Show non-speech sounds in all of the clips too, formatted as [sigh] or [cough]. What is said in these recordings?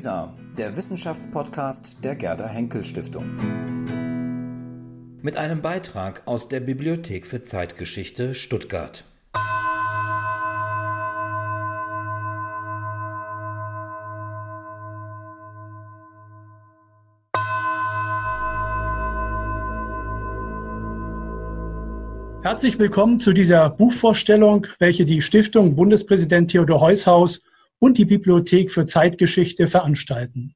WISA, der Wissenschaftspodcast der Gerda Henkel Stiftung. Mit einem Beitrag aus der Bibliothek für Zeitgeschichte Stuttgart. Herzlich willkommen zu dieser Buchvorstellung, welche die Stiftung Bundespräsident Theodor Heushaus und die Bibliothek für Zeitgeschichte veranstalten.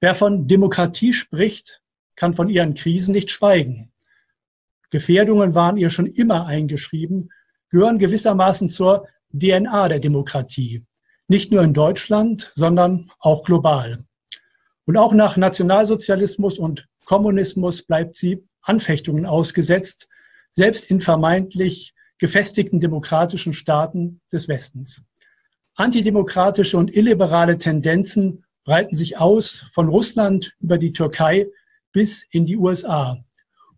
Wer von Demokratie spricht, kann von ihren Krisen nicht schweigen. Gefährdungen waren ihr schon immer eingeschrieben, gehören gewissermaßen zur DNA der Demokratie. Nicht nur in Deutschland, sondern auch global. Und auch nach Nationalsozialismus und Kommunismus bleibt sie Anfechtungen ausgesetzt, selbst in vermeintlich gefestigten demokratischen Staaten des Westens. Antidemokratische und illiberale Tendenzen breiten sich aus von Russland über die Türkei bis in die USA.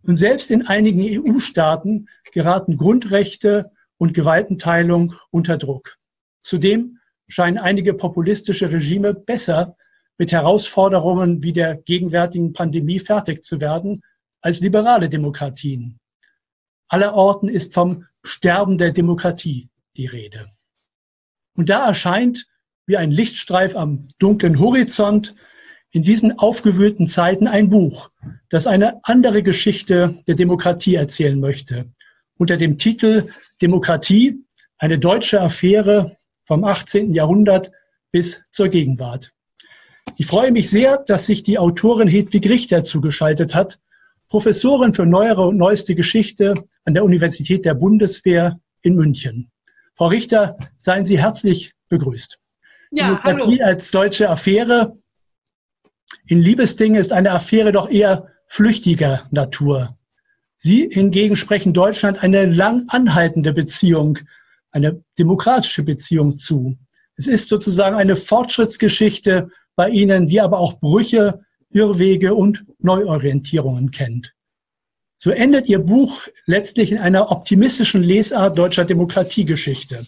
Und selbst in einigen EU-Staaten geraten Grundrechte und Gewaltenteilung unter Druck. Zudem scheinen einige populistische Regime besser mit Herausforderungen wie der gegenwärtigen Pandemie fertig zu werden als liberale Demokratien. Allerorten ist vom Sterben der Demokratie die Rede. Und da erscheint wie ein Lichtstreif am dunklen Horizont in diesen aufgewühlten Zeiten ein Buch, das eine andere Geschichte der Demokratie erzählen möchte. Unter dem Titel Demokratie, eine deutsche Affäre vom 18. Jahrhundert bis zur Gegenwart. Ich freue mich sehr, dass sich die Autorin Hedwig Richter zugeschaltet hat, Professorin für neuere und neueste Geschichte an der Universität der Bundeswehr in München. Frau Richter, seien Sie herzlich begrüßt. Ja, Demokratie hallo. als deutsche Affäre. In Liebesdingen ist eine Affäre doch eher flüchtiger Natur. Sie hingegen sprechen Deutschland eine lang anhaltende Beziehung, eine demokratische Beziehung zu. Es ist sozusagen eine Fortschrittsgeschichte bei Ihnen, die aber auch Brüche, Irrwege und Neuorientierungen kennt. So endet Ihr Buch letztlich in einer optimistischen Lesart deutscher Demokratiegeschichte.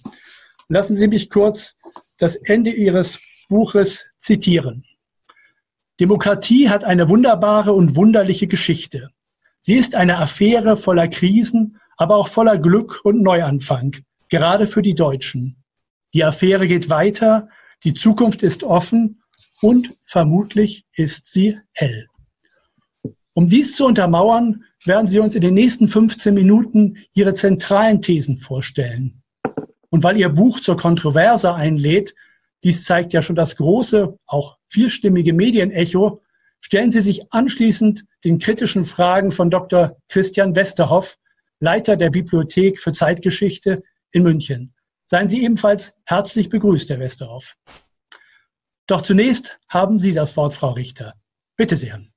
Lassen Sie mich kurz das Ende Ihres Buches zitieren. Demokratie hat eine wunderbare und wunderliche Geschichte. Sie ist eine Affäre voller Krisen, aber auch voller Glück und Neuanfang, gerade für die Deutschen. Die Affäre geht weiter, die Zukunft ist offen und vermutlich ist sie hell. Um dies zu untermauern, werden Sie uns in den nächsten 15 Minuten Ihre zentralen Thesen vorstellen. Und weil Ihr Buch zur Kontroverse einlädt, dies zeigt ja schon das große, auch vielstimmige Medienecho, stellen Sie sich anschließend den kritischen Fragen von Dr. Christian Westerhoff, Leiter der Bibliothek für Zeitgeschichte in München. Seien Sie ebenfalls herzlich begrüßt, Herr Westerhoff. Doch zunächst haben Sie das Wort, Frau Richter. Bitte sehr.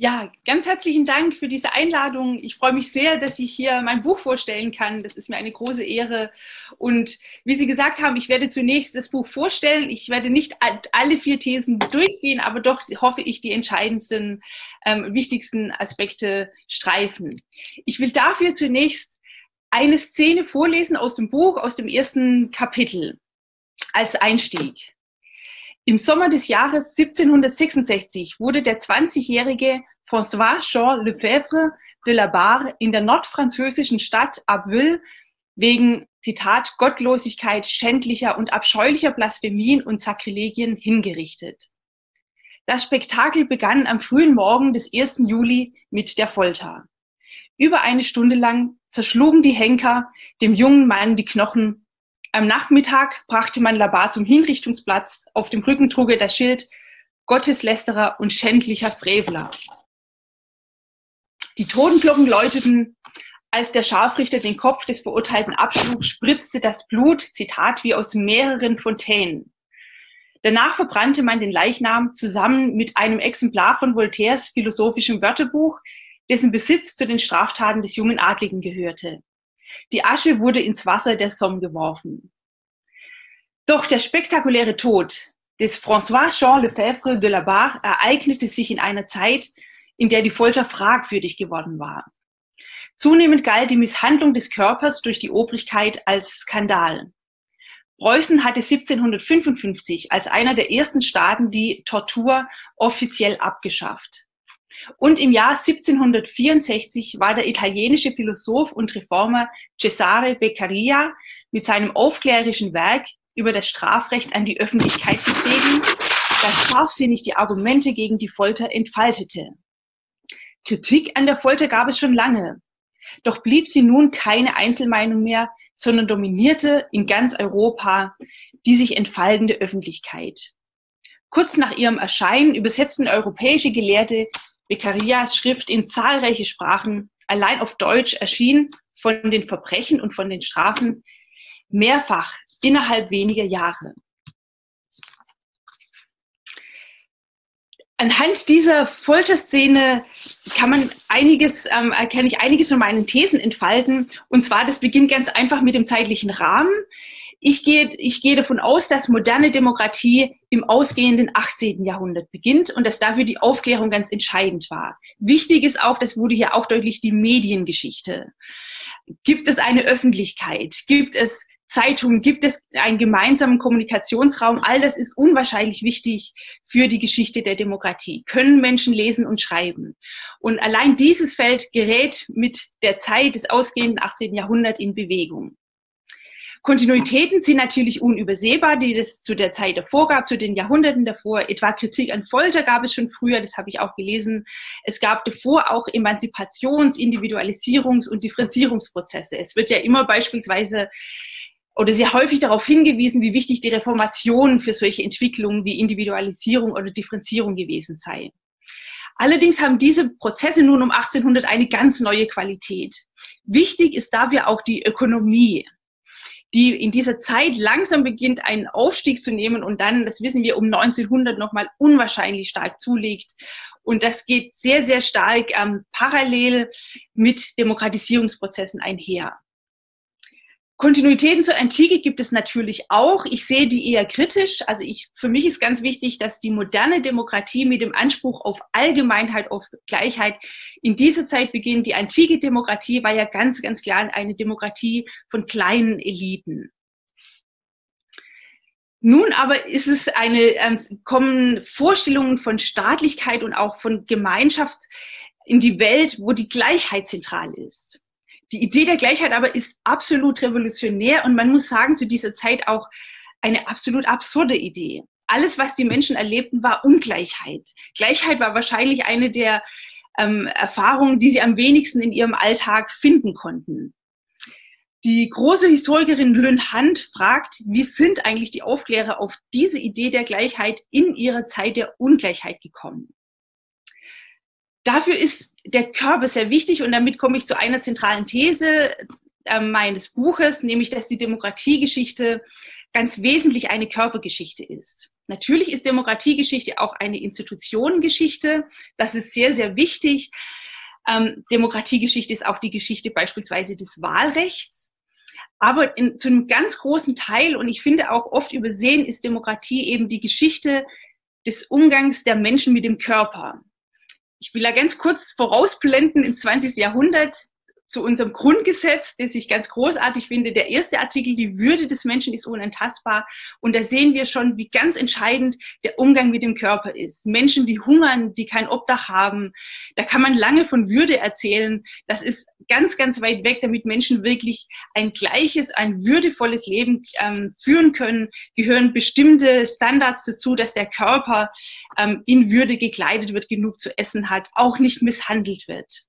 Ja, ganz herzlichen Dank für diese Einladung. Ich freue mich sehr, dass ich hier mein Buch vorstellen kann. Das ist mir eine große Ehre. Und wie Sie gesagt haben, ich werde zunächst das Buch vorstellen. Ich werde nicht alle vier Thesen durchgehen, aber doch hoffe ich, die entscheidendsten, ähm, wichtigsten Aspekte streifen. Ich will dafür zunächst eine Szene vorlesen aus dem Buch, aus dem ersten Kapitel als Einstieg. Im Sommer des Jahres 1766 wurde der 20-jährige François Jean Lefebvre de la Barre in der nordfranzösischen Stadt Abbeville wegen, Zitat, Gottlosigkeit, schändlicher und abscheulicher Blasphemien und Sakrilegien hingerichtet. Das Spektakel begann am frühen Morgen des 1. Juli mit der Folter. Über eine Stunde lang zerschlugen die Henker dem jungen Mann die Knochen am Nachmittag brachte man Labar zum Hinrichtungsplatz. Auf dem Rücken trug er das Schild Gotteslästerer und schändlicher Frevler. Die Totenglocken läuteten. Als der Scharfrichter den Kopf des Verurteilten abschlug, spritzte das Blut, Zitat, wie aus mehreren Fontänen. Danach verbrannte man den Leichnam zusammen mit einem Exemplar von Voltaires philosophischem Wörterbuch, dessen Besitz zu den Straftaten des jungen Adligen gehörte. Die Asche wurde ins Wasser der Somme geworfen. Doch der spektakuläre Tod des François Jean Lefebvre de la Barre ereignete sich in einer Zeit, in der die Folter fragwürdig geworden war. Zunehmend galt die Misshandlung des Körpers durch die Obrigkeit als Skandal. Preußen hatte 1755 als einer der ersten Staaten die Tortur offiziell abgeschafft. Und im Jahr 1764 war der italienische Philosoph und Reformer Cesare Beccaria mit seinem aufklärerischen Werk über das Strafrecht an die Öffentlichkeit getreten, das scharfsinnig die Argumente gegen die Folter entfaltete. Kritik an der Folter gab es schon lange. Doch blieb sie nun keine Einzelmeinung mehr, sondern dominierte in ganz Europa die sich entfaltende Öffentlichkeit. Kurz nach ihrem Erscheinen übersetzten europäische Gelehrte Beccarias Schrift in zahlreiche Sprachen, allein auf Deutsch erschien von den Verbrechen und von den Strafen mehrfach innerhalb weniger Jahre. Anhand dieser Folterszene kann man einiges, ähm, kann ich einiges von meinen Thesen entfalten. Und zwar, das beginnt ganz einfach mit dem zeitlichen Rahmen. Ich gehe, ich gehe davon aus, dass moderne Demokratie im ausgehenden 18. Jahrhundert beginnt und dass dafür die Aufklärung ganz entscheidend war. Wichtig ist auch, das wurde hier auch deutlich, die Mediengeschichte. Gibt es eine Öffentlichkeit? Gibt es Zeitungen? Gibt es einen gemeinsamen Kommunikationsraum? All das ist unwahrscheinlich wichtig für die Geschichte der Demokratie. Können Menschen lesen und schreiben? Und allein dieses Feld gerät mit der Zeit des ausgehenden 18. Jahrhunderts in Bewegung. Kontinuitäten sind natürlich unübersehbar, die es zu der Zeit davor gab, zu den Jahrhunderten davor. Etwa Kritik an Folter gab es schon früher, das habe ich auch gelesen. Es gab davor auch Emanzipations-, Individualisierungs- und Differenzierungsprozesse. Es wird ja immer beispielsweise oder sehr häufig darauf hingewiesen, wie wichtig die Reformation für solche Entwicklungen wie Individualisierung oder Differenzierung gewesen sei. Allerdings haben diese Prozesse nun um 1800 eine ganz neue Qualität. Wichtig ist dafür auch die Ökonomie die in dieser Zeit langsam beginnt, einen Aufstieg zu nehmen und dann, das wissen wir, um 1900 nochmal unwahrscheinlich stark zulegt. Und das geht sehr, sehr stark ähm, parallel mit Demokratisierungsprozessen einher. Kontinuitäten zur Antike gibt es natürlich auch. Ich sehe die eher kritisch. Also ich, für mich ist ganz wichtig, dass die moderne Demokratie mit dem Anspruch auf Allgemeinheit, auf Gleichheit in dieser Zeit beginnt. Die antike Demokratie war ja ganz, ganz klar eine Demokratie von kleinen Eliten. Nun aber ist es eine, ähm, kommen Vorstellungen von Staatlichkeit und auch von Gemeinschaft in die Welt, wo die Gleichheit zentral ist. Die Idee der Gleichheit aber ist absolut revolutionär und man muss sagen, zu dieser Zeit auch eine absolut absurde Idee. Alles, was die Menschen erlebten, war Ungleichheit. Gleichheit war wahrscheinlich eine der ähm, Erfahrungen, die sie am wenigsten in ihrem Alltag finden konnten. Die große Historikerin Lynn Hunt fragt, wie sind eigentlich die Aufklärer auf diese Idee der Gleichheit in ihrer Zeit der Ungleichheit gekommen? Dafür ist der Körper sehr wichtig und damit komme ich zu einer zentralen These äh, meines Buches, nämlich dass die Demokratiegeschichte ganz wesentlich eine Körpergeschichte ist. Natürlich ist Demokratiegeschichte auch eine Institutionengeschichte. Das ist sehr, sehr wichtig. Ähm, Demokratiegeschichte ist auch die Geschichte beispielsweise des Wahlrechts. Aber in, zu einem ganz großen Teil, und ich finde auch oft übersehen, ist Demokratie eben die Geschichte des Umgangs der Menschen mit dem Körper ich will da ganz kurz vorausblenden ins 20. Jahrhundert zu unserem Grundgesetz, das ich ganz großartig finde. Der erste Artikel, die Würde des Menschen ist unantastbar. Und da sehen wir schon, wie ganz entscheidend der Umgang mit dem Körper ist. Menschen, die hungern, die kein Obdach haben, da kann man lange von Würde erzählen. Das ist ganz, ganz weit weg, damit Menschen wirklich ein gleiches, ein würdevolles Leben ähm, führen können, gehören bestimmte Standards dazu, dass der Körper ähm, in Würde gekleidet wird, genug zu essen hat, auch nicht misshandelt wird.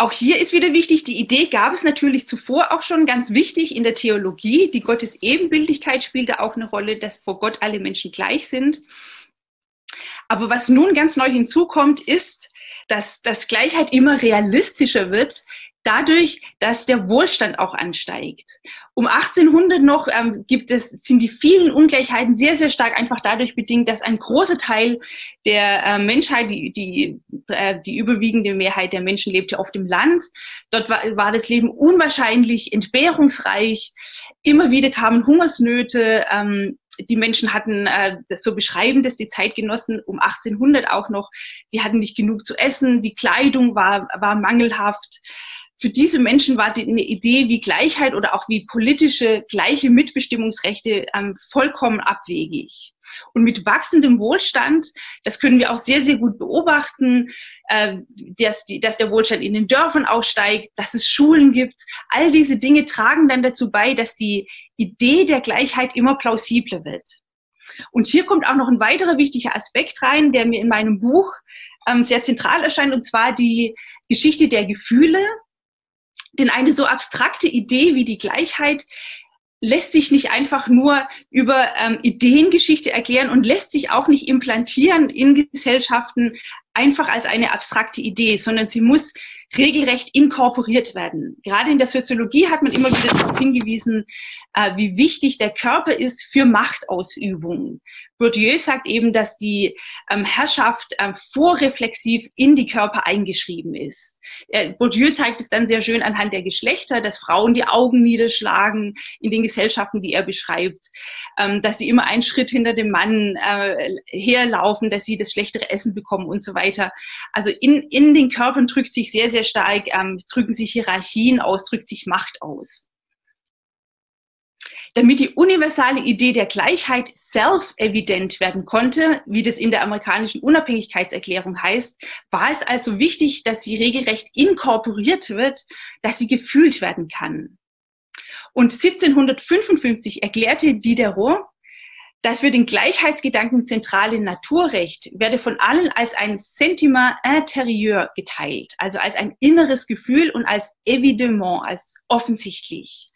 Auch hier ist wieder wichtig, die Idee gab es natürlich zuvor auch schon ganz wichtig in der Theologie. Die Gottesebenbildlichkeit spielte auch eine Rolle, dass vor Gott alle Menschen gleich sind. Aber was nun ganz neu hinzukommt, ist, dass, dass Gleichheit immer realistischer wird, dadurch, dass der Wohlstand auch ansteigt. Um 1800 noch ähm, gibt es, sind die vielen Ungleichheiten sehr, sehr stark einfach dadurch bedingt, dass ein großer Teil der äh, Menschheit, die, die, äh, die überwiegende Mehrheit der Menschen lebte auf dem Land. Dort war, war das Leben unwahrscheinlich entbehrungsreich. Immer wieder kamen Hungersnöte. Ähm, die Menschen hatten, äh, das so beschreiben das die Zeitgenossen um 1800 auch noch, sie hatten nicht genug zu essen, die Kleidung war, war mangelhaft. Für diese Menschen war die, eine Idee wie Gleichheit oder auch wie politische gleiche Mitbestimmungsrechte ähm, vollkommen abwegig. Und mit wachsendem Wohlstand, das können wir auch sehr, sehr gut beobachten, äh, dass, die, dass der Wohlstand in den Dörfern aussteigt, dass es Schulen gibt. All diese Dinge tragen dann dazu bei, dass die Idee der Gleichheit immer plausibler wird. Und hier kommt auch noch ein weiterer wichtiger Aspekt rein, der mir in meinem Buch ähm, sehr zentral erscheint, und zwar die Geschichte der Gefühle. Denn eine so abstrakte Idee wie die Gleichheit lässt sich nicht einfach nur über ähm, Ideengeschichte erklären und lässt sich auch nicht implantieren in Gesellschaften einfach als eine abstrakte Idee, sondern sie muss regelrecht inkorporiert werden. Gerade in der Soziologie hat man immer wieder darauf hingewiesen, äh, wie wichtig der Körper ist für Machtausübung. Bourdieu sagt eben, dass die ähm, Herrschaft ähm, vorreflexiv in die Körper eingeschrieben ist. Äh, Bourdieu zeigt es dann sehr schön anhand der Geschlechter, dass Frauen die Augen niederschlagen in den Gesellschaften, die er beschreibt, ähm, dass sie immer einen Schritt hinter dem Mann äh, herlaufen, dass sie das schlechtere Essen bekommen und so weiter. Also in, in den Körpern drückt sich sehr, sehr stark, ähm, drücken sich Hierarchien aus, drückt sich Macht aus. Damit die universale Idee der Gleichheit self-evident werden konnte, wie das in der amerikanischen Unabhängigkeitserklärung heißt, war es also wichtig, dass sie regelrecht inkorporiert wird, dass sie gefühlt werden kann. Und 1755 erklärte Diderot, dass für den Gleichheitsgedanken zentrale Naturrecht werde von allen als ein Sentiment intérieur geteilt, also als ein inneres Gefühl und als évidemment, als offensichtlich.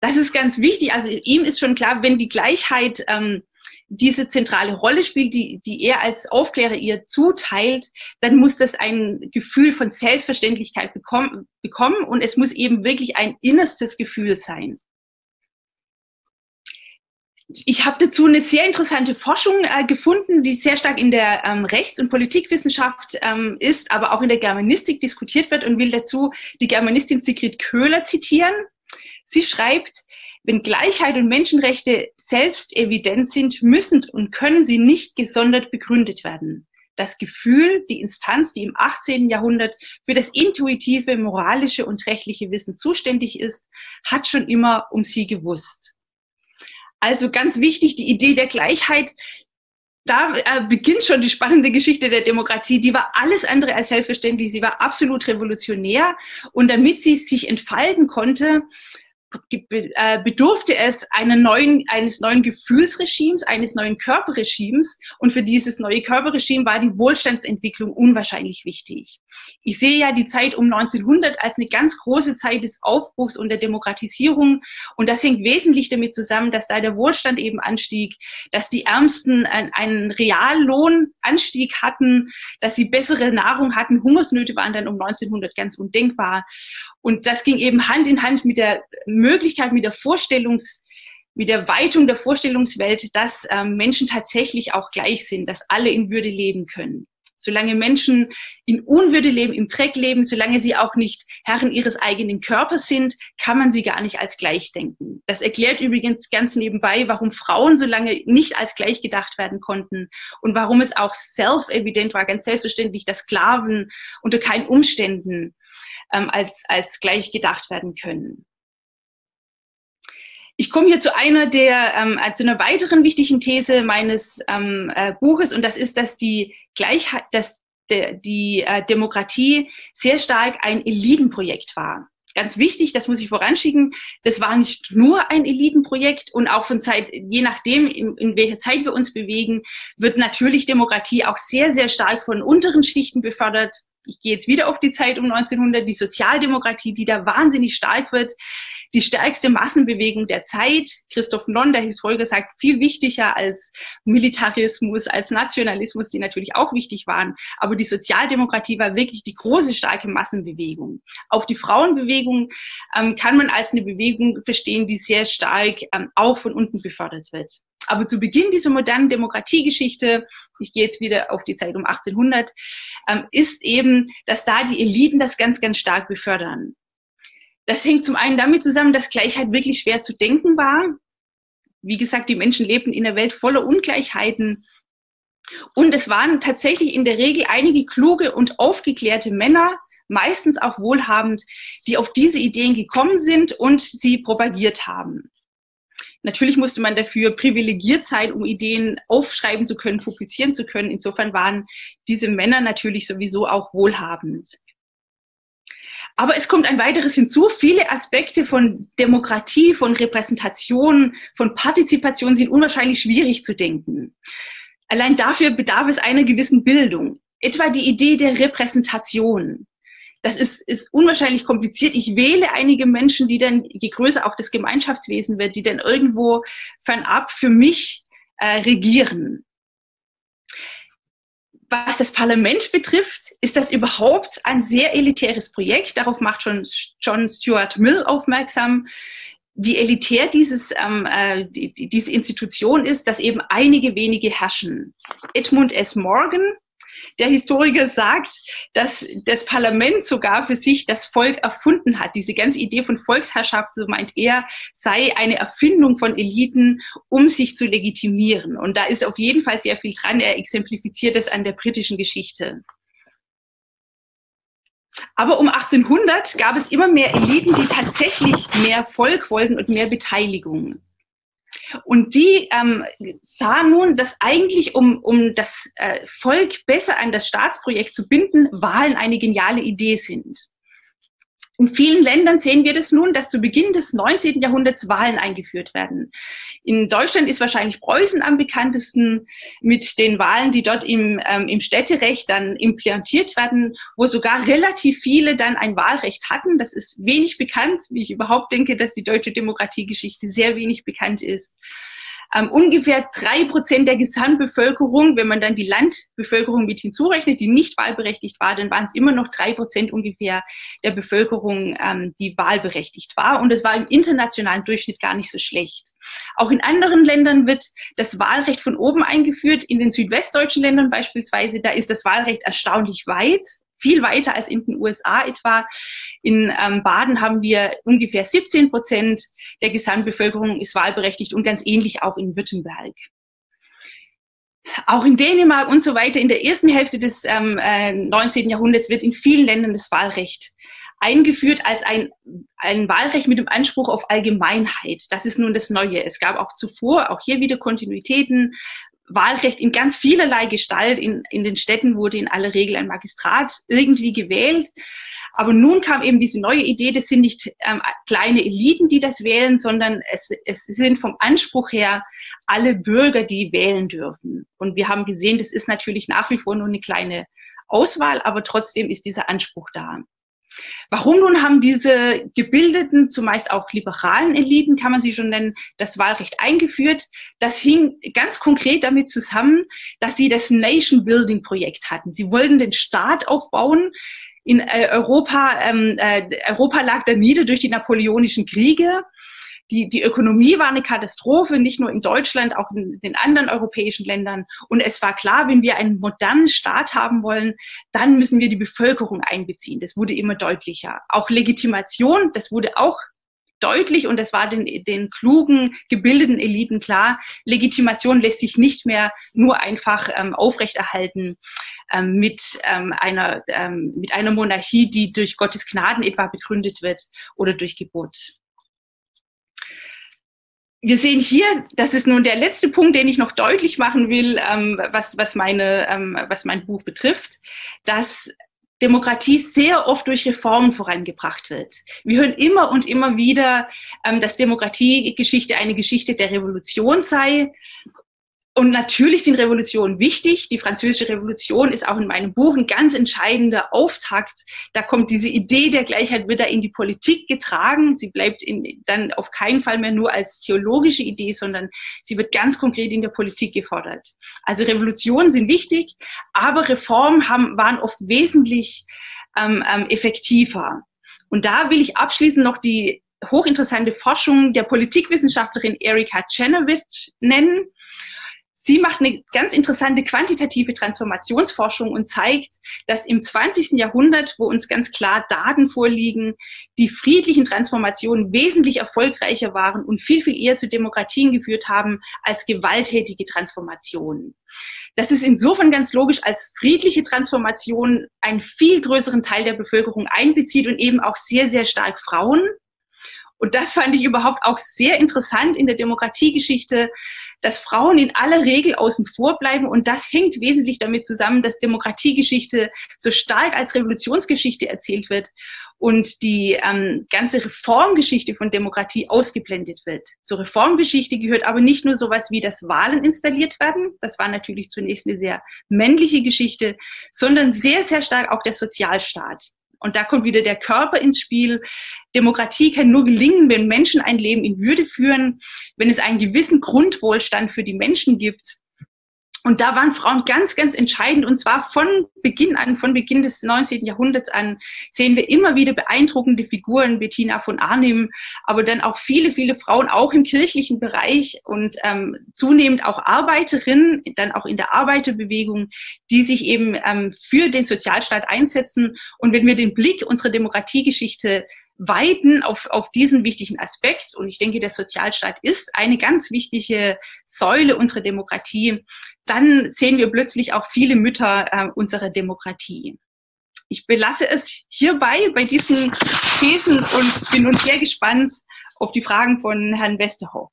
Das ist ganz wichtig. Also ihm ist schon klar, wenn die Gleichheit ähm, diese zentrale Rolle spielt, die, die er als Aufklärer ihr zuteilt, dann muss das ein Gefühl von Selbstverständlichkeit bekommen, bekommen und es muss eben wirklich ein innerstes Gefühl sein. Ich habe dazu eine sehr interessante Forschung äh, gefunden, die sehr stark in der ähm, Rechts- und Politikwissenschaft ähm, ist, aber auch in der Germanistik diskutiert wird und will dazu die Germanistin Sigrid Köhler zitieren. Sie schreibt, wenn Gleichheit und Menschenrechte selbst evident sind, müssen und können sie nicht gesondert begründet werden. Das Gefühl, die Instanz, die im 18. Jahrhundert für das intuitive, moralische und rechtliche Wissen zuständig ist, hat schon immer um sie gewusst. Also ganz wichtig, die Idee der Gleichheit da äh, beginnt schon die spannende Geschichte der Demokratie. Die war alles andere als selbstverständlich. Sie war absolut revolutionär. Und damit sie sich entfalten konnte, bedurfte es neuen, eines neuen Gefühlsregimes, eines neuen Körperregimes. Und für dieses neue Körperregime war die Wohlstandsentwicklung unwahrscheinlich wichtig. Ich sehe ja die Zeit um 1900 als eine ganz große Zeit des Aufbruchs und der Demokratisierung. Und das hängt wesentlich damit zusammen, dass da der Wohlstand eben anstieg, dass die Ärmsten einen Reallohnanstieg hatten, dass sie bessere Nahrung hatten. Hungersnöte waren dann um 1900 ganz undenkbar. Und das ging eben Hand in Hand mit der Möglichkeit, mit der Vorstellungs, mit der Weitung der Vorstellungswelt, dass ähm, Menschen tatsächlich auch gleich sind, dass alle in Würde leben können. Solange Menschen in Unwürde leben, im Dreck leben, solange sie auch nicht Herren ihres eigenen Körpers sind, kann man sie gar nicht als gleich denken. Das erklärt übrigens ganz nebenbei, warum Frauen so lange nicht als gleich gedacht werden konnten und warum es auch self-evident war, ganz selbstverständlich, dass Sklaven unter keinen Umständen ähm, als, als gleich gedacht werden können. Ich komme hier zu einer der, ähm, äh, zu einer weiteren wichtigen These meines ähm, äh, Buches und das ist, dass die Gleichheit, dass de, die äh, Demokratie sehr stark ein Elitenprojekt war. Ganz wichtig, das muss ich voranschicken, das war nicht nur ein Elitenprojekt und auch von Zeit, je nachdem, in, in welcher Zeit wir uns bewegen, wird natürlich Demokratie auch sehr, sehr stark von unteren Schichten befördert ich gehe jetzt wieder auf die Zeit um 1900, die Sozialdemokratie, die da wahnsinnig stark wird, die stärkste Massenbewegung der Zeit. Christoph Non, der Historiker, sagt, viel wichtiger als Militarismus, als Nationalismus, die natürlich auch wichtig waren. Aber die Sozialdemokratie war wirklich die große, starke Massenbewegung. Auch die Frauenbewegung ähm, kann man als eine Bewegung verstehen, die sehr stark ähm, auch von unten befördert wird. Aber zu Beginn dieser modernen Demokratiegeschichte, ich gehe jetzt wieder auf die Zeit um 1800, ähm, ist eben, dass da die Eliten das ganz, ganz stark befördern. Das hängt zum einen damit zusammen, dass Gleichheit wirklich schwer zu denken war. Wie gesagt, die Menschen lebten in einer Welt voller Ungleichheiten. Und es waren tatsächlich in der Regel einige kluge und aufgeklärte Männer, meistens auch wohlhabend, die auf diese Ideen gekommen sind und sie propagiert haben. Natürlich musste man dafür privilegiert sein, um Ideen aufschreiben zu können, publizieren zu können. Insofern waren diese Männer natürlich sowieso auch wohlhabend. Aber es kommt ein weiteres hinzu. Viele Aspekte von Demokratie, von Repräsentation, von Partizipation sind unwahrscheinlich schwierig zu denken. Allein dafür bedarf es einer gewissen Bildung. Etwa die Idee der Repräsentation das ist, ist unwahrscheinlich kompliziert. Ich wähle einige Menschen, die dann, je größer auch das Gemeinschaftswesen wird, die dann irgendwo fernab für mich äh, regieren. Was das Parlament betrifft, ist das überhaupt ein sehr elitäres Projekt. Darauf macht schon John Stuart Mill aufmerksam wie elitär dieses, ähm, äh, die, diese Institution ist, dass eben einige wenige herrschen. Edmund S. Morgan, der Historiker sagt, dass das Parlament sogar für sich das Volk erfunden hat. Diese ganze Idee von Volksherrschaft, so meint er, sei eine Erfindung von Eliten, um sich zu legitimieren. Und da ist auf jeden Fall sehr viel dran. Er exemplifiziert es an der britischen Geschichte. Aber um 1800 gab es immer mehr Eliten, die tatsächlich mehr Volk wollten und mehr Beteiligung. Und die ähm, sahen nun, dass eigentlich, um, um das äh, Volk besser an das Staatsprojekt zu binden, Wahlen eine geniale Idee sind. In vielen Ländern sehen wir das nun, dass zu Beginn des 19. Jahrhunderts Wahlen eingeführt werden. In Deutschland ist wahrscheinlich Preußen am bekanntesten mit den Wahlen, die dort im, ähm, im Städterecht dann implantiert werden, wo sogar relativ viele dann ein Wahlrecht hatten. Das ist wenig bekannt, wie ich überhaupt denke, dass die deutsche Demokratiegeschichte sehr wenig bekannt ist ähm, ungefähr drei Prozent der Gesamtbevölkerung, wenn man dann die Landbevölkerung mit hinzurechnet, die nicht wahlberechtigt war, dann waren es immer noch drei Prozent ungefähr der Bevölkerung, ähm, die wahlberechtigt war. Und es war im internationalen Durchschnitt gar nicht so schlecht. Auch in anderen Ländern wird das Wahlrecht von oben eingeführt. In den südwestdeutschen Ländern beispielsweise, da ist das Wahlrecht erstaunlich weit viel weiter als in den USA etwa. In ähm, Baden haben wir ungefähr 17 Prozent der Gesamtbevölkerung ist wahlberechtigt und ganz ähnlich auch in Württemberg. Auch in Dänemark und so weiter in der ersten Hälfte des ähm, äh, 19. Jahrhunderts wird in vielen Ländern das Wahlrecht eingeführt als ein, ein Wahlrecht mit dem Anspruch auf Allgemeinheit. Das ist nun das Neue. Es gab auch zuvor, auch hier wieder Kontinuitäten, Wahlrecht in ganz vielerlei Gestalt. In, in den Städten wurde in aller Regel ein Magistrat irgendwie gewählt. Aber nun kam eben diese neue Idee, das sind nicht ähm, kleine Eliten, die das wählen, sondern es, es sind vom Anspruch her alle Bürger, die wählen dürfen. Und wir haben gesehen, das ist natürlich nach wie vor nur eine kleine Auswahl, aber trotzdem ist dieser Anspruch da. Warum nun haben diese gebildeten, zumeist auch liberalen Eliten, kann man sie schon nennen, das Wahlrecht eingeführt? Das hing ganz konkret damit zusammen, dass sie das Nation Building Projekt hatten. Sie wollten den Staat aufbauen. In äh, Europa, ähm, äh, Europa lag da nieder durch die napoleonischen Kriege die, die Ökonomie war eine Katastrophe, nicht nur in Deutschland, auch in den anderen europäischen Ländern. Und es war klar, wenn wir einen modernen Staat haben wollen, dann müssen wir die Bevölkerung einbeziehen. Das wurde immer deutlicher. Auch Legitimation, das wurde auch deutlich und das war den, den klugen, gebildeten Eliten klar. Legitimation lässt sich nicht mehr nur einfach ähm, aufrechterhalten ähm, mit, ähm, einer, ähm, mit einer Monarchie, die durch Gottes Gnaden etwa begründet wird oder durch Gebot wir sehen hier, das ist nun der letzte Punkt, den ich noch deutlich machen will, ähm, was, was, meine, ähm, was mein Buch betrifft, dass Demokratie sehr oft durch Reformen vorangebracht wird. Wir hören immer und immer wieder, ähm, dass Demokratiegeschichte eine Geschichte der Revolution sei. Und natürlich sind Revolutionen wichtig. Die französische Revolution ist auch in meinem Buch ein ganz entscheidender Auftakt. Da kommt diese Idee der Gleichheit wieder in die Politik getragen. Sie bleibt in, dann auf keinen Fall mehr nur als theologische Idee, sondern sie wird ganz konkret in der Politik gefordert. Also Revolutionen sind wichtig, aber Reformen haben, waren oft wesentlich ähm, ähm, effektiver. Und da will ich abschließend noch die hochinteressante Forschung der Politikwissenschaftlerin Erika Chenoweth nennen Sie macht eine ganz interessante quantitative Transformationsforschung und zeigt, dass im 20. Jahrhundert, wo uns ganz klar Daten vorliegen, die friedlichen Transformationen wesentlich erfolgreicher waren und viel, viel eher zu Demokratien geführt haben als gewalttätige Transformationen. Das ist insofern ganz logisch, als friedliche Transformation einen viel größeren Teil der Bevölkerung einbezieht und eben auch sehr, sehr stark Frauen. Und das fand ich überhaupt auch sehr interessant in der Demokratiegeschichte, dass Frauen in aller Regel außen vor bleiben. Und das hängt wesentlich damit zusammen, dass Demokratiegeschichte so stark als Revolutionsgeschichte erzählt wird und die ähm, ganze Reformgeschichte von Demokratie ausgeblendet wird. Zur Reformgeschichte gehört aber nicht nur sowas wie, dass Wahlen installiert werden. Das war natürlich zunächst eine sehr männliche Geschichte, sondern sehr, sehr stark auch der Sozialstaat. Und da kommt wieder der Körper ins Spiel. Demokratie kann nur gelingen, wenn Menschen ein Leben in Würde führen, wenn es einen gewissen Grundwohlstand für die Menschen gibt und da waren Frauen ganz, ganz entscheidend. Und zwar von Beginn an, von Beginn des 19. Jahrhunderts an, sehen wir immer wieder beeindruckende Figuren, Bettina von Arnim, aber dann auch viele, viele Frauen, auch im kirchlichen Bereich und ähm, zunehmend auch Arbeiterinnen, dann auch in der Arbeiterbewegung, die sich eben ähm, für den Sozialstaat einsetzen. Und wenn wir den Blick unserer Demokratiegeschichte weiten auf, auf diesen wichtigen Aspekt. Und ich denke, der Sozialstaat ist eine ganz wichtige Säule unserer Demokratie. Dann sehen wir plötzlich auch viele Mütter äh, unserer Demokratie. Ich belasse es hierbei bei diesen Thesen und bin nun sehr gespannt auf die Fragen von Herrn Westerhoff.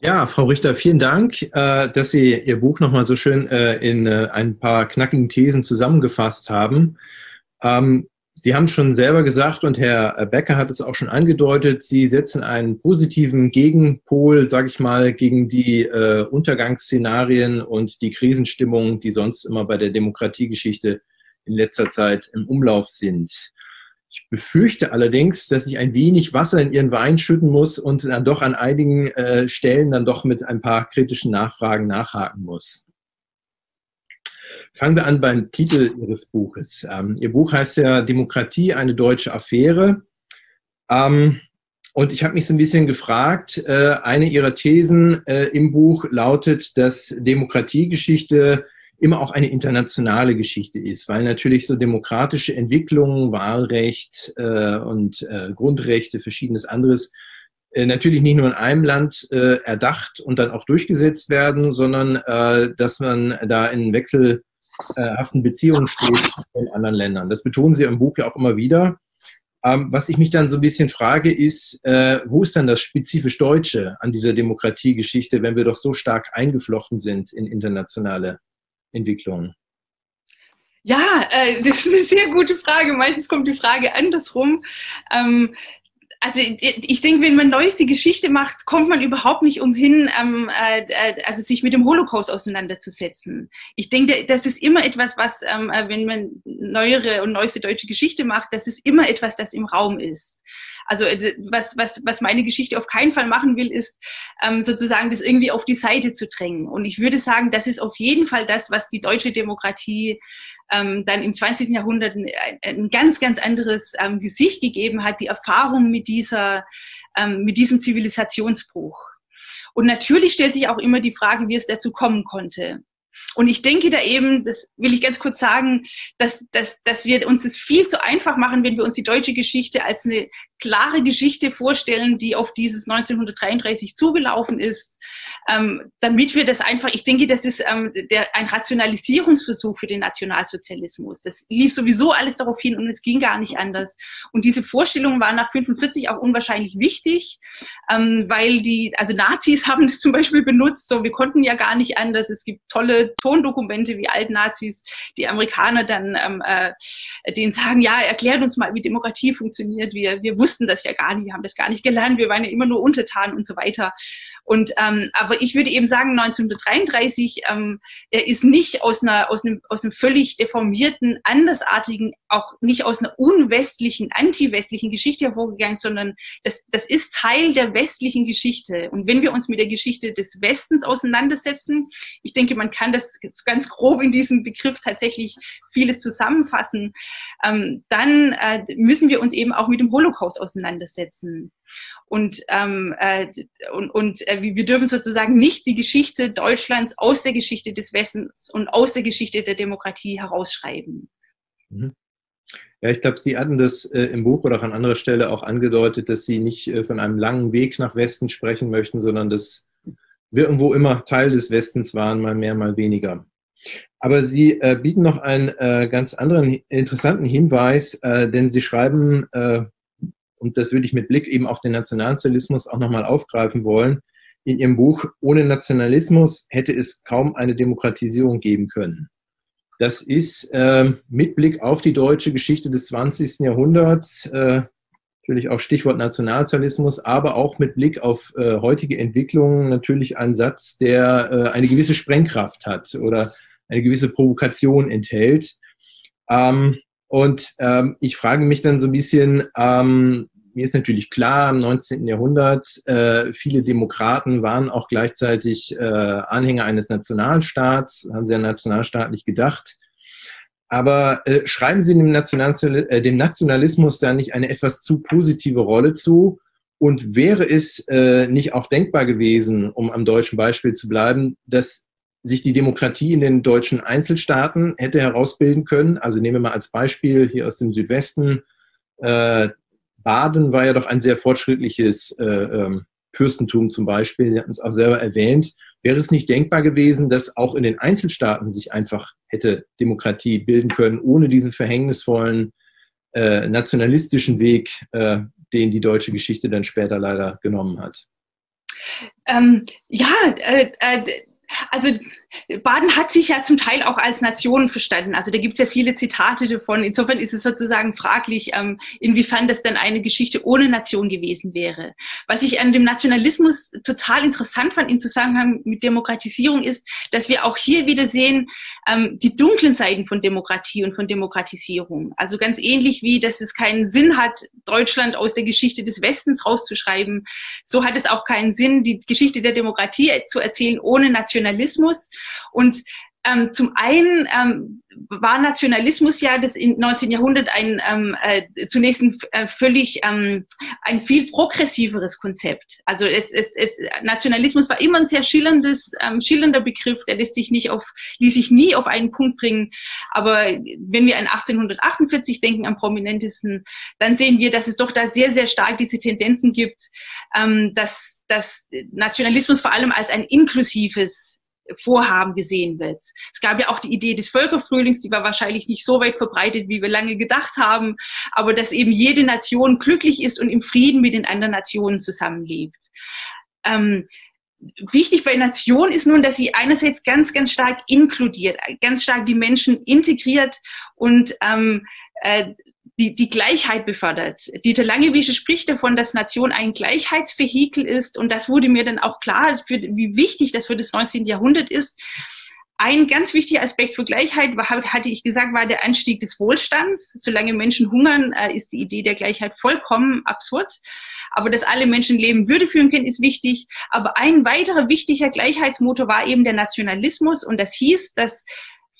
Ja, Frau Richter, vielen Dank, äh, dass Sie Ihr Buch nochmal so schön äh, in äh, ein paar knackigen Thesen zusammengefasst haben. Sie haben schon selber gesagt und Herr Becker hat es auch schon angedeutet, Sie setzen einen positiven Gegenpol, sage ich mal, gegen die äh, Untergangsszenarien und die Krisenstimmung, die sonst immer bei der Demokratiegeschichte in letzter Zeit im Umlauf sind. Ich befürchte allerdings, dass ich ein wenig Wasser in Ihren Wein schütten muss und dann doch an einigen äh, Stellen dann doch mit ein paar kritischen Nachfragen nachhaken muss. Fangen wir an beim Titel Ihres Buches. Ähm, Ihr Buch heißt ja Demokratie, eine deutsche Affäre. Ähm, und ich habe mich so ein bisschen gefragt, äh, eine Ihrer Thesen äh, im Buch lautet, dass Demokratiegeschichte immer auch eine internationale Geschichte ist, weil natürlich so demokratische Entwicklungen, Wahlrecht äh, und äh, Grundrechte, verschiedenes anderes, äh, natürlich nicht nur in einem Land äh, erdacht und dann auch durchgesetzt werden, sondern dass man da in Wechsel haften Beziehungen steht in anderen Ländern. Das betonen Sie im Buch ja auch immer wieder. Ähm, was ich mich dann so ein bisschen frage, ist, äh, wo ist dann das spezifisch Deutsche an dieser Demokratiegeschichte, wenn wir doch so stark eingeflochten sind in internationale Entwicklungen? Ja, äh, das ist eine sehr gute Frage. Meistens kommt die Frage andersrum. Ähm, also ich denke, wenn man Neues die Geschichte macht, kommt man überhaupt nicht umhin, ähm, äh, äh, also sich mit dem Holocaust auseinanderzusetzen. Ich denke, das ist immer etwas, was, ähm, äh, wenn man neuere und neueste deutsche Geschichte macht, das ist immer etwas, das im Raum ist. Also äh, was, was, was meine Geschichte auf keinen Fall machen will, ist ähm, sozusagen das irgendwie auf die Seite zu drängen. Und ich würde sagen, das ist auf jeden Fall das, was die deutsche Demokratie ähm, dann im 20. Jahrhundert ein, ein ganz, ganz anderes ähm, Gesicht gegeben hat, die Erfahrung mit, dieser, ähm, mit diesem Zivilisationsbruch. Und natürlich stellt sich auch immer die Frage, wie es dazu kommen konnte. Und ich denke da eben, das will ich ganz kurz sagen, dass, dass, dass wir uns es viel zu einfach machen, wenn wir uns die deutsche Geschichte als eine klare Geschichte vorstellen, die auf dieses 1933 zugelaufen ist, ähm, damit wir das einfach, ich denke, das ist ähm, der, ein Rationalisierungsversuch für den Nationalsozialismus. Das lief sowieso alles darauf hin und es ging gar nicht anders. Und diese Vorstellungen waren nach 45 auch unwahrscheinlich wichtig, ähm, weil die, also Nazis [laughs] haben das zum Beispiel benutzt, so wir konnten ja gar nicht anders. Es gibt tolle Tondokumente wie Alt-Nazis, die Amerikaner dann ähm, äh, denen sagen, ja, erklärt uns mal, wie Demokratie funktioniert. Wir, wir wussten das ja gar nicht, wir haben das gar nicht gelernt, wir waren ja immer nur untertan und so weiter. Und ähm, aber ich würde eben sagen, 1933, ähm, er ist nicht aus einer aus einem aus einem völlig deformierten, andersartigen, auch nicht aus einer unwestlichen, anti-westlichen Geschichte hervorgegangen, sondern das das ist Teil der westlichen Geschichte. Und wenn wir uns mit der Geschichte des Westens auseinandersetzen, ich denke, man kann das das ganz grob in diesem Begriff tatsächlich vieles zusammenfassen, ähm, dann äh, müssen wir uns eben auch mit dem Holocaust auseinandersetzen. Und, ähm, äh, und, und äh, wir dürfen sozusagen nicht die Geschichte Deutschlands aus der Geschichte des Westens und aus der Geschichte der Demokratie herausschreiben. Mhm. Ja, ich glaube, Sie hatten das äh, im Buch oder auch an anderer Stelle auch angedeutet, dass Sie nicht äh, von einem langen Weg nach Westen sprechen möchten, sondern dass irgendwo immer Teil des Westens waren, mal mehr, mal weniger. Aber Sie äh, bieten noch einen äh, ganz anderen interessanten Hinweis, äh, denn Sie schreiben, äh, und das würde ich mit Blick eben auf den Nationalsozialismus auch nochmal aufgreifen wollen, in Ihrem Buch, ohne Nationalismus hätte es kaum eine Demokratisierung geben können. Das ist äh, mit Blick auf die deutsche Geschichte des 20. Jahrhunderts, äh, natürlich auch Stichwort Nationalsozialismus, aber auch mit Blick auf äh, heutige Entwicklungen natürlich ein Satz, der äh, eine gewisse Sprengkraft hat oder eine gewisse Provokation enthält. Ähm, und ähm, ich frage mich dann so ein bisschen, ähm, mir ist natürlich klar, im 19. Jahrhundert, äh, viele Demokraten waren auch gleichzeitig äh, Anhänger eines Nationalstaats, haben sie an nationalstaatlich gedacht. Aber äh, schreiben Sie dem, National, äh, dem Nationalismus da nicht eine etwas zu positive Rolle zu? Und wäre es äh, nicht auch denkbar gewesen, um am deutschen Beispiel zu bleiben, dass sich die Demokratie in den deutschen Einzelstaaten hätte herausbilden können? Also nehmen wir mal als Beispiel hier aus dem Südwesten äh, Baden war ja doch ein sehr fortschrittliches äh, ähm, Fürstentum zum Beispiel. Sie hatten es auch selber erwähnt. Wäre es nicht denkbar gewesen, dass auch in den Einzelstaaten sich einfach hätte Demokratie bilden können, ohne diesen verhängnisvollen äh, nationalistischen Weg, äh, den die deutsche Geschichte dann später leider genommen hat? Ähm, ja, äh, äh also Baden hat sich ja zum Teil auch als Nation verstanden. Also da gibt es ja viele Zitate davon. Insofern ist es sozusagen fraglich, ähm, inwiefern das denn eine Geschichte ohne Nation gewesen wäre. Was ich an dem Nationalismus total interessant fand im Zusammenhang mit Demokratisierung ist, dass wir auch hier wieder sehen, ähm, die dunklen Seiten von Demokratie und von Demokratisierung. Also ganz ähnlich wie, dass es keinen Sinn hat, Deutschland aus der Geschichte des Westens rauszuschreiben, so hat es auch keinen Sinn, die Geschichte der Demokratie zu erzählen ohne Nationalismus. Und ähm, zum einen ähm, war Nationalismus ja das im 19. Jahrhundert ein ähm, äh, zunächst ein äh, völlig ähm, ein viel progressiveres Konzept. Also es, es, es, Nationalismus war immer ein sehr schillerndes, ähm, schillernder Begriff, der lässt sich nicht auf, ließ sich nie auf einen Punkt bringen. Aber wenn wir an 1848 denken, am prominentesten, dann sehen wir, dass es doch da sehr, sehr stark diese Tendenzen gibt, ähm, dass, dass Nationalismus vor allem als ein inklusives Vorhaben gesehen wird. Es gab ja auch die Idee des Völkerfrühlings, die war wahrscheinlich nicht so weit verbreitet, wie wir lange gedacht haben, aber dass eben jede Nation glücklich ist und im Frieden mit den anderen Nationen zusammenlebt. Ähm, wichtig bei Nation ist nun, dass sie einerseits ganz, ganz stark inkludiert, ganz stark die Menschen integriert und ähm, äh, die, die Gleichheit befördert. Dieter Langewiesche spricht davon, dass Nation ein Gleichheitsvehikel ist und das wurde mir dann auch klar, für, wie wichtig das für das 19. Jahrhundert ist. Ein ganz wichtiger Aspekt für Gleichheit, hatte ich gesagt, war der Anstieg des Wohlstands. Solange Menschen hungern, äh, ist die Idee der Gleichheit vollkommen absurd. Aber dass alle Menschen Leben Würde führen können, ist wichtig. Aber ein weiterer wichtiger Gleichheitsmotor war eben der Nationalismus. Und das hieß, dass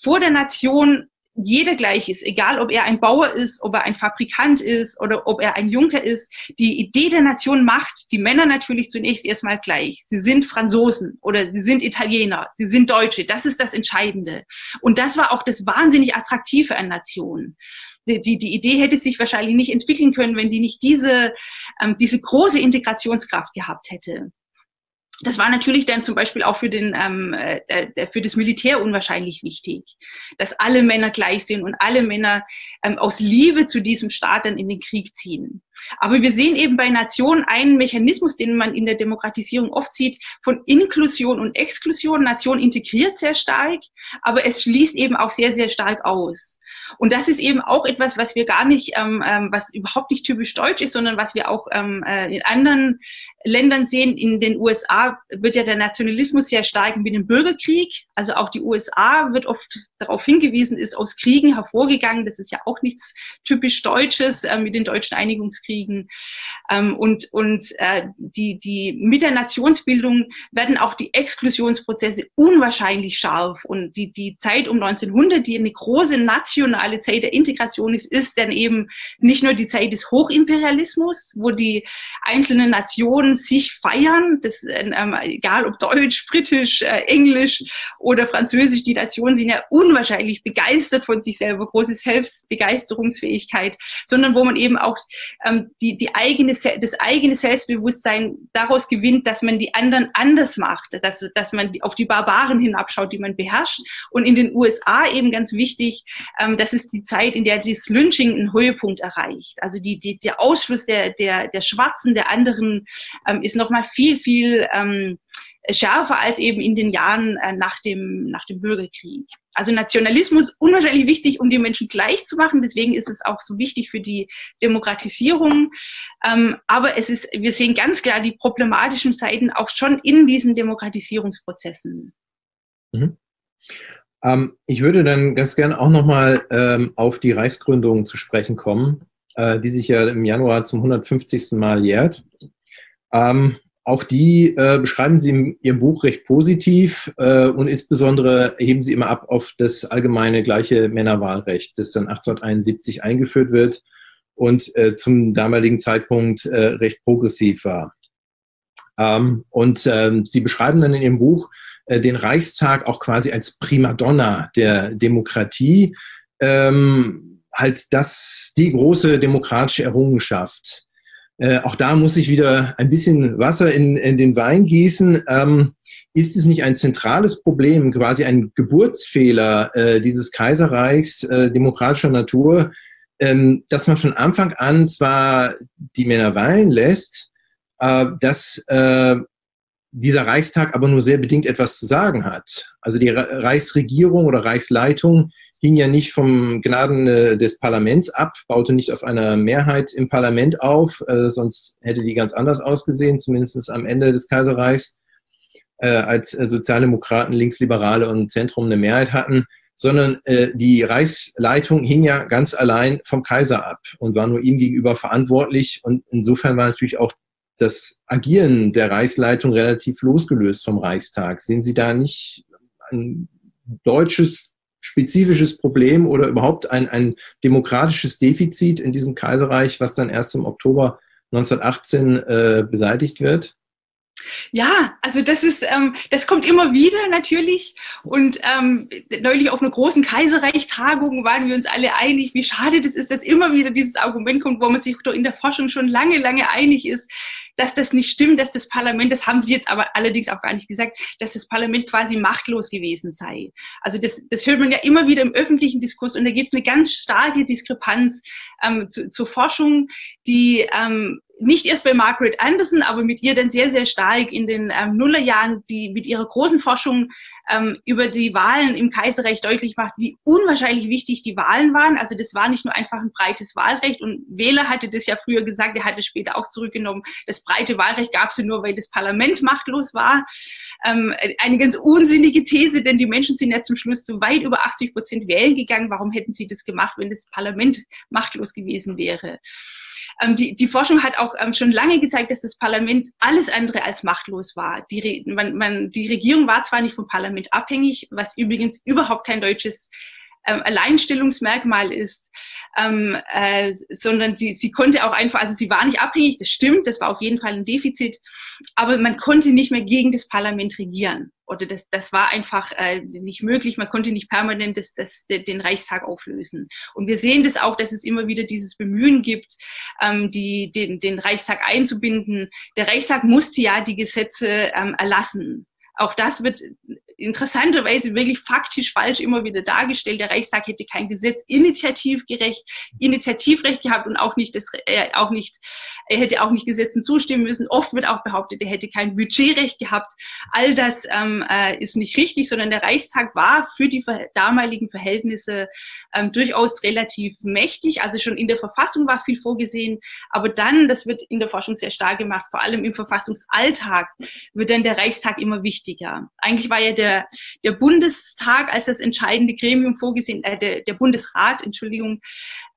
vor der Nation jeder gleich ist, egal ob er ein Bauer ist, ob er ein Fabrikant ist oder ob er ein Junker ist. Die Idee der Nation macht die Männer natürlich zunächst erstmal gleich. Sie sind Franzosen oder sie sind Italiener, sie sind Deutsche. Das ist das Entscheidende. Und das war auch das wahnsinnig Attraktive an Nationen. Die, die, Idee hätte sich wahrscheinlich nicht entwickeln können, wenn die nicht diese, ähm, diese große Integrationskraft gehabt hätte das war natürlich dann zum Beispiel auch für, den, ähm, äh, äh, für das Militär unwahrscheinlich wichtig, dass alle Männer gleich sind und alle Männer ähm, aus Liebe zu diesem Staat dann in den Krieg ziehen. Aber wir sehen eben bei Nationen einen Mechanismus, den man in der Demokratisierung oft sieht, von Inklusion und Exklusion. Nation integriert sehr stark, aber es schließt eben auch sehr, sehr stark aus. Und das ist eben auch etwas, was wir gar nicht, ähm, ähm, was überhaupt nicht typisch deutsch ist, sondern was wir auch ähm, äh, in anderen Ländern sehen. In den USA wird ja der Nationalismus sehr stark mit dem Bürgerkrieg. Also auch die USA wird oft darauf hingewiesen, ist aus Kriegen hervorgegangen. Das ist ja auch nichts typisch Deutsches äh, mit den deutschen Einigungskriegen. Ähm, und und äh, die, die, mit der Nationsbildung werden auch die Exklusionsprozesse unwahrscheinlich scharf. Und die, die Zeit um 1900, die eine große nationale Zeit der Integration ist, ist dann eben nicht nur die Zeit des Hochimperialismus, wo die einzelnen Nationen sich feiern, das, ähm, egal ob Deutsch, Britisch, äh, Englisch oder Französisch, die Nationen sind ja unwahrscheinlich begeistert von sich selber, große Selbstbegeisterungsfähigkeit, sondern wo man eben auch ähm, die, die eigene, das eigene Selbstbewusstsein daraus gewinnt, dass man die anderen anders macht, dass, dass man auf die Barbaren hinabschaut, die man beherrscht. Und in den USA eben ganz wichtig, ähm, das ist die Zeit, in der das Lynching einen Höhepunkt erreicht. Also die, die, der Ausschluss der, der, der Schwarzen, der anderen, ähm, ist nochmal viel, viel ähm, schärfer als eben in den Jahren äh, nach, dem, nach dem Bürgerkrieg. Also Nationalismus unwahrscheinlich wichtig, um die Menschen gleich zu machen. Deswegen ist es auch so wichtig für die Demokratisierung. Ähm, aber es ist, wir sehen ganz klar die problematischen Seiten auch schon in diesen Demokratisierungsprozessen. Mhm. Ähm, ich würde dann ganz gerne auch nochmal ähm, auf die Reichsgründung zu sprechen kommen, äh, die sich ja im Januar zum 150. Mal jährt. Ähm, auch die äh, beschreiben Sie in Ihrem Buch recht positiv äh, und insbesondere heben Sie immer ab auf das allgemeine gleiche Männerwahlrecht, das dann 1871 eingeführt wird und äh, zum damaligen Zeitpunkt äh, recht progressiv war. Ähm, und ähm, Sie beschreiben dann in Ihrem Buch den Reichstag auch quasi als Primadonna der Demokratie, ähm, halt das die große demokratische Errungenschaft. Äh, auch da muss ich wieder ein bisschen Wasser in, in den Wein gießen. Ähm, ist es nicht ein zentrales Problem, quasi ein Geburtsfehler äh, dieses Kaiserreichs äh, demokratischer Natur, ähm, dass man von Anfang an zwar die Männer weilen lässt, äh, dass äh, dieser Reichstag aber nur sehr bedingt etwas zu sagen hat. Also die Reichsregierung oder Reichsleitung hing ja nicht vom Gnaden äh, des Parlaments ab, baute nicht auf einer Mehrheit im Parlament auf, äh, sonst hätte die ganz anders ausgesehen, zumindest am Ende des Kaiserreichs, äh, als äh, Sozialdemokraten, Linksliberale und Zentrum eine Mehrheit hatten, sondern äh, die Reichsleitung hing ja ganz allein vom Kaiser ab und war nur ihm gegenüber verantwortlich. Und insofern war natürlich auch das Agieren der Reichsleitung relativ losgelöst vom Reichstag. Sehen Sie da nicht ein deutsches spezifisches Problem oder überhaupt ein, ein demokratisches Defizit in diesem Kaiserreich, was dann erst im Oktober 1918 äh, beseitigt wird? Ja, also das ist, ähm, das kommt immer wieder natürlich. Und ähm, neulich auf einer großen Kaiserreich-Tagung waren wir uns alle einig, wie schade das ist, dass immer wieder dieses Argument kommt, wo man sich doch in der Forschung schon lange, lange einig ist, dass das nicht stimmt, dass das Parlament, das haben Sie jetzt aber allerdings auch gar nicht gesagt, dass das Parlament quasi machtlos gewesen sei. Also das, das hört man ja immer wieder im öffentlichen Diskurs und da gibt es eine ganz starke Diskrepanz ähm, zu, zur Forschung, die ähm, nicht erst bei Margaret Anderson, aber mit ihr dann sehr, sehr stark in den ähm, Nullerjahren, die mit ihrer großen Forschung ähm, über die Wahlen im Kaiserreich deutlich macht, wie unwahrscheinlich wichtig die Wahlen waren. Also das war nicht nur einfach ein breites Wahlrecht und Wähler hatte das ja früher gesagt, er hatte es später auch zurückgenommen. Das breite Wahlrecht gab es ja nur, weil das Parlament machtlos war. Ähm, eine ganz unsinnige These, denn die Menschen sind ja zum Schluss zu weit über 80 Prozent wählen gegangen. Warum hätten sie das gemacht, wenn das Parlament machtlos gewesen wäre? Ähm, die, die Forschung hat auch ähm, schon lange gezeigt, dass das Parlament alles andere als machtlos war. Die, man, man, die Regierung war zwar nicht vom Parlament abhängig, was übrigens überhaupt kein deutsches ähm, Alleinstellungsmerkmal ist, ähm, äh, sondern sie, sie konnte auch einfach, also sie war nicht abhängig, das stimmt, das war auf jeden Fall ein Defizit, aber man konnte nicht mehr gegen das Parlament regieren. Oder das, das war einfach äh, nicht möglich, man konnte nicht permanent das, das, den Reichstag auflösen. Und wir sehen das auch, dass es immer wieder dieses Bemühen gibt, ähm, die, den, den Reichstag einzubinden. Der Reichstag musste ja die Gesetze ähm, erlassen auch das wird interessanterweise wirklich faktisch falsch immer wieder dargestellt. Der Reichstag hätte kein Gesetz initiativgerecht, Initiativrecht gehabt und auch nicht, das, äh, auch nicht, er hätte auch nicht Gesetzen zustimmen müssen. Oft wird auch behauptet, er hätte kein Budgetrecht gehabt. All das ähm, äh, ist nicht richtig, sondern der Reichstag war für die damaligen Verhältnisse ähm, durchaus relativ mächtig. Also schon in der Verfassung war viel vorgesehen, aber dann, das wird in der Forschung sehr stark gemacht, vor allem im Verfassungsalltag wird dann der Reichstag immer wichtiger. Eigentlich war ja der, der Bundestag als das entscheidende Gremium vorgesehen, äh, der, der Bundesrat, Entschuldigung,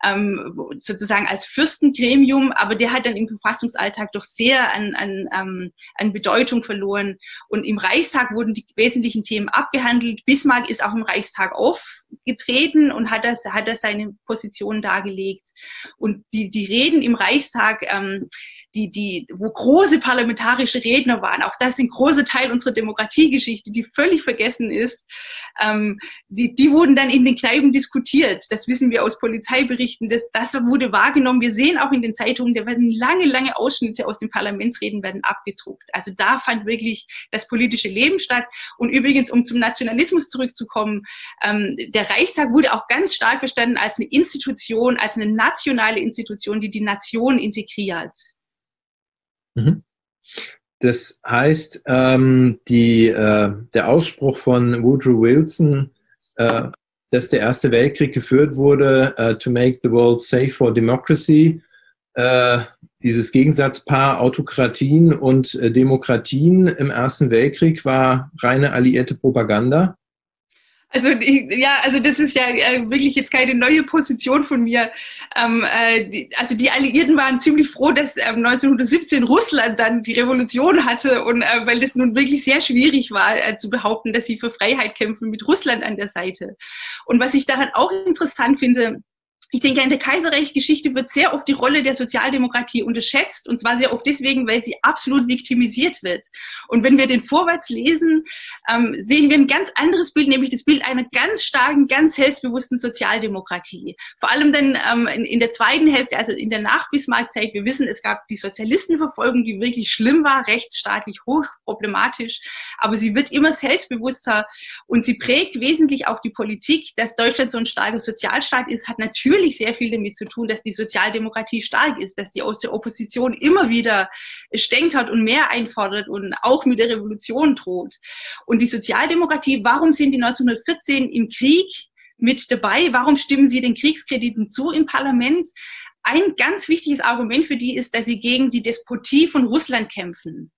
ähm, sozusagen als Fürstengremium, aber der hat dann im Verfassungsalltag doch sehr an, an, ähm, an Bedeutung verloren. Und im Reichstag wurden die wesentlichen Themen abgehandelt. Bismarck ist auch im Reichstag aufgetreten und hat das, hat das seine Position dargelegt. Und die, die Reden im Reichstag, ähm, die, die, wo große parlamentarische Redner waren, auch das sind große Teil unserer Demokratiegeschichte, die völlig vergessen ist, ähm, die, die wurden dann in den Kneipen diskutiert. Das wissen wir aus Polizeiberichten. Das, das wurde wahrgenommen. Wir sehen auch in den Zeitungen, da werden lange, lange Ausschnitte aus den Parlamentsreden werden abgedruckt. Also da fand wirklich das politische Leben statt. Und übrigens, um zum Nationalismus zurückzukommen, ähm, der Reichstag wurde auch ganz stark verstanden als eine Institution, als eine nationale Institution, die die Nation integriert. Mhm. Das heißt, ähm, die, äh, der Ausspruch von Woodrow Wilson, äh, dass der Erste Weltkrieg geführt wurde, uh, to make the world safe for democracy, äh, dieses Gegensatzpaar Autokratien und äh, Demokratien im Ersten Weltkrieg war reine alliierte Propaganda. Also ja, also das ist ja äh, wirklich jetzt keine neue Position von mir. Ähm, äh, die, also die Alliierten waren ziemlich froh, dass ähm, 1917 Russland dann die Revolution hatte und äh, weil das nun wirklich sehr schwierig war äh, zu behaupten, dass sie für Freiheit kämpfen mit Russland an der Seite. Und was ich daran auch interessant finde, ich denke, in der Kaiserreichsgeschichte wird sehr oft die Rolle der Sozialdemokratie unterschätzt und zwar sehr oft deswegen, weil sie absolut viktimisiert wird. Und wenn wir den Vorwärts lesen, ähm, sehen wir ein ganz anderes Bild, nämlich das Bild einer ganz starken, ganz selbstbewussten Sozialdemokratie. Vor allem dann ähm, in, in, der zweiten Hälfte, also in der Nach-Bismarck-Zeit, wir wissen, es gab die Sozialistenverfolgung, die wirklich schlimm war, rechtsstaatlich hochproblematisch, aber sie wird immer selbstbewusster und sie prägt wesentlich auch die Politik, dass Deutschland so ein starker Sozialstaat ist, hat natürlich natürlich sehr viel damit zu tun, dass die Sozialdemokratie stark ist, dass die aus der Opposition immer wieder stänkert und mehr einfordert und auch mit der Revolution droht. Und die Sozialdemokratie, warum sind die 1914 im Krieg mit dabei? Warum stimmen sie den Kriegskrediten zu im Parlament? Ein ganz wichtiges Argument für die ist, dass sie gegen die Despotie von Russland kämpfen.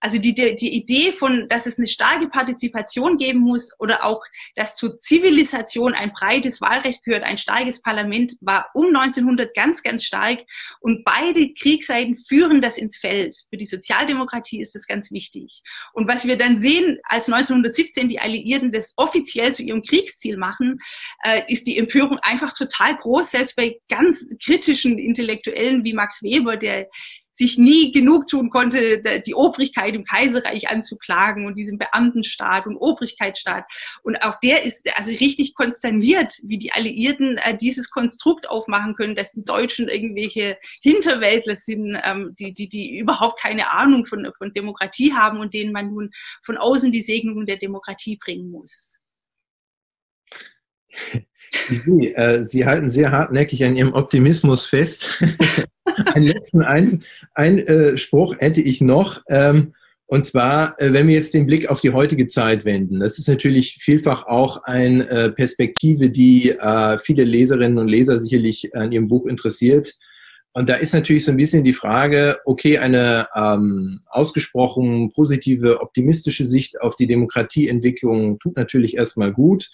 Also die, die Idee von, dass es eine starke Partizipation geben muss oder auch, dass zur Zivilisation ein breites Wahlrecht gehört, ein starkes Parlament, war um 1900 ganz, ganz stark. Und beide Kriegsseiten führen das ins Feld. Für die Sozialdemokratie ist das ganz wichtig. Und was wir dann sehen, als 1917 die Alliierten das offiziell zu ihrem Kriegsziel machen, äh, ist die Empörung einfach total groß, selbst bei ganz kritischen Intellektuellen wie Max Weber, der sich nie genug tun konnte, die Obrigkeit im Kaiserreich anzuklagen und diesen Beamtenstaat und Obrigkeitsstaat. Und auch der ist also richtig konsterniert, wie die Alliierten äh, dieses Konstrukt aufmachen können, dass die Deutschen irgendwelche Hinterwäldler sind, ähm, die, die, die überhaupt keine Ahnung von, von Demokratie haben und denen man nun von außen die Segnung der Demokratie bringen muss. Sehe, äh, Sie halten sehr hartnäckig an Ihrem Optimismus fest. [laughs] Einen letzten Einspruch ein, äh, hätte ich noch. Ähm, und zwar, äh, wenn wir jetzt den Blick auf die heutige Zeit wenden, das ist natürlich vielfach auch eine äh, Perspektive, die äh, viele Leserinnen und Leser sicherlich an Ihrem Buch interessiert. Und da ist natürlich so ein bisschen die Frage, okay, eine ähm, ausgesprochen positive, optimistische Sicht auf die Demokratieentwicklung tut natürlich erstmal gut.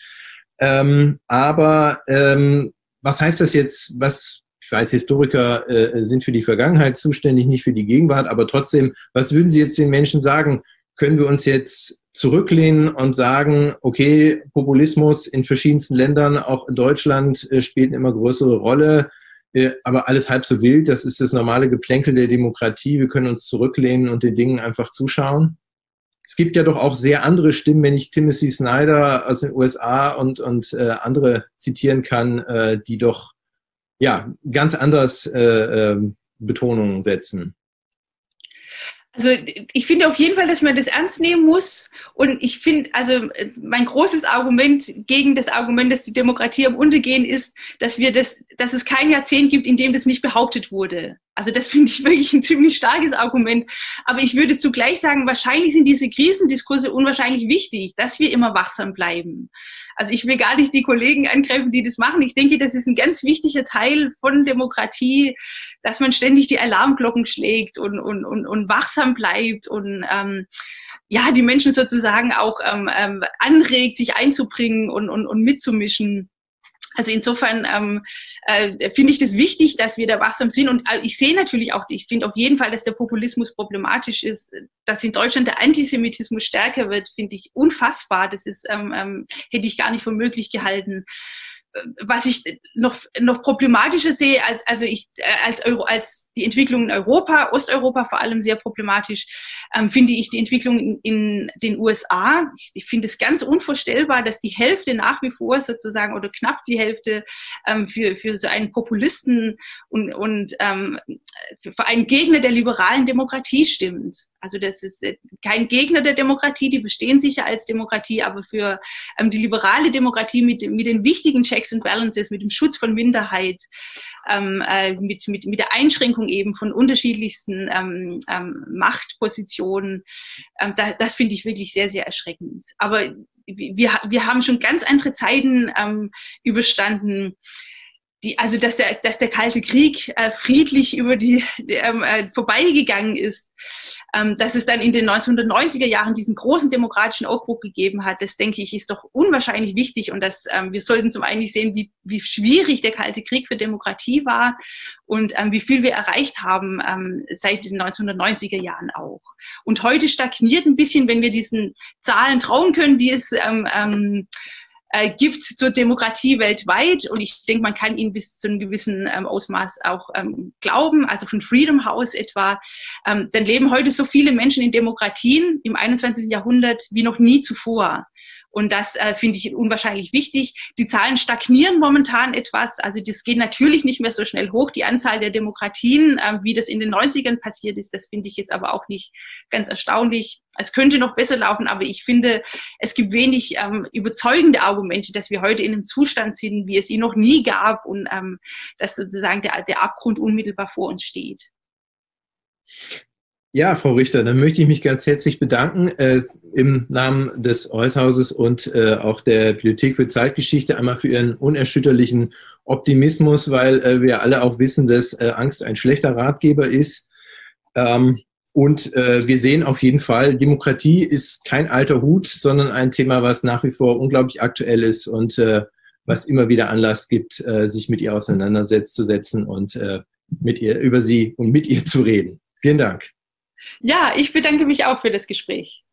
Ähm, aber ähm, was heißt das jetzt, was ich weiß, Historiker äh, sind für die Vergangenheit zuständig, nicht für die Gegenwart, aber trotzdem, was würden Sie jetzt den Menschen sagen? Können wir uns jetzt zurücklehnen und sagen, okay, Populismus in verschiedensten Ländern, auch in Deutschland, äh, spielt eine immer größere Rolle, äh, aber alles halb so wild, das ist das normale Geplänkel der Demokratie, wir können uns zurücklehnen und den Dingen einfach zuschauen? Es gibt ja doch auch sehr andere Stimmen, wenn ich Timothy Snyder aus den USA und, und äh, andere zitieren kann, äh, die doch ja, ganz anders äh, äh, Betonungen setzen. Also ich finde auf jeden Fall, dass man das ernst nehmen muss. Und ich finde, also mein großes Argument gegen das Argument, dass die Demokratie am Untergehen ist, dass wir das, dass es kein Jahrzehnt gibt, in dem das nicht behauptet wurde. Also das finde ich [laughs] wirklich ein ziemlich starkes Argument. Aber ich würde zugleich sagen, wahrscheinlich sind diese Krisendiskurse unwahrscheinlich wichtig, dass wir immer wachsam bleiben. Also ich will gar nicht die Kollegen angreifen, die das machen. Ich denke, das ist ein ganz wichtiger Teil von Demokratie, dass man ständig die Alarmglocken schlägt und, und, und, und wachsam bleibt und ähm, ja, die Menschen sozusagen auch ähm, ähm, anregt, sich einzubringen und, und, und mitzumischen. Also insofern ähm, äh, finde ich das wichtig, dass wir da wachsam sind. Und äh, ich sehe natürlich auch, ich finde auf jeden Fall, dass der Populismus problematisch ist. Dass in Deutschland der Antisemitismus stärker wird, finde ich unfassbar. Das ist, ähm, ähm, hätte ich gar nicht für möglich gehalten was ich noch, noch problematischer sehe, als, also ich, äh, als, Euro, als die Entwicklung in Europa, Osteuropa vor allem sehr problematisch, ähm, finde ich die Entwicklung in, in den USA. Ich, ich finde es ganz unvorstellbar, dass die Hälfte nach wie vor sozusagen oder knapp die Hälfte ähm, für, für so einen Populisten und, und ähm, für einen Gegner der liberalen Demokratie stimmt. Also das ist äh, kein Gegner der Demokratie, die bestehen sicher als Demokratie, aber für ähm, die liberale Demokratie mit, mit den wichtigen Checks and Balances, mit dem Schutz von Minderheit, ähm, äh, mit, mit, mit der Einschränkung eben von unterschiedlichsten ähm, ähm, Machtpositionen, ähm, da, das finde ich wirklich sehr, sehr erschreckend. Aber wir, wir haben schon ganz andere Zeiten ähm, überstanden die, also dass der, dass der Kalte Krieg äh, friedlich über die, die ähm, äh, vorbeigegangen ist, ähm, dass es dann in den 1990er Jahren diesen großen demokratischen Aufbruch gegeben hat, das denke ich, ist doch unwahrscheinlich wichtig und dass ähm, wir sollten zum einen sehen, wie, wie schwierig der Kalte Krieg für Demokratie war und ähm, wie viel wir erreicht haben ähm, seit den 1990er Jahren auch. Und heute stagniert ein bisschen, wenn wir diesen Zahlen trauen können, die es ähm, ähm, äh, gibt zur Demokratie weltweit. Und ich denke, man kann ihnen bis zu einem gewissen ähm, Ausmaß auch ähm, glauben, also von Freedom House etwa. Ähm, dann leben heute so viele Menschen in Demokratien im 21. Jahrhundert wie noch nie zuvor. Und das äh, finde ich unwahrscheinlich wichtig. Die Zahlen stagnieren momentan etwas. Also das geht natürlich nicht mehr so schnell hoch. Die Anzahl der Demokratien, äh, wie das in den 90ern passiert ist, das finde ich jetzt aber auch nicht ganz erstaunlich. Es könnte noch besser laufen, aber ich finde, es gibt wenig ähm, überzeugende Argumente, dass wir heute in einem Zustand sind, wie es ihn noch nie gab und ähm, dass sozusagen der, der Abgrund unmittelbar vor uns steht. Ja, Frau Richter, dann möchte ich mich ganz herzlich bedanken äh, im Namen des Heushauses und äh, auch der Bibliothek für Zeitgeschichte einmal für Ihren unerschütterlichen Optimismus, weil äh, wir alle auch wissen, dass äh, Angst ein schlechter Ratgeber ist. Ähm, und äh, wir sehen auf jeden Fall, Demokratie ist kein alter Hut, sondern ein Thema, was nach wie vor unglaublich aktuell ist und äh, was immer wieder Anlass gibt, äh, sich mit ihr auseinandersetzen und äh, mit ihr über sie und mit ihr zu reden. Vielen Dank. Ja, ich bedanke mich auch für das Gespräch.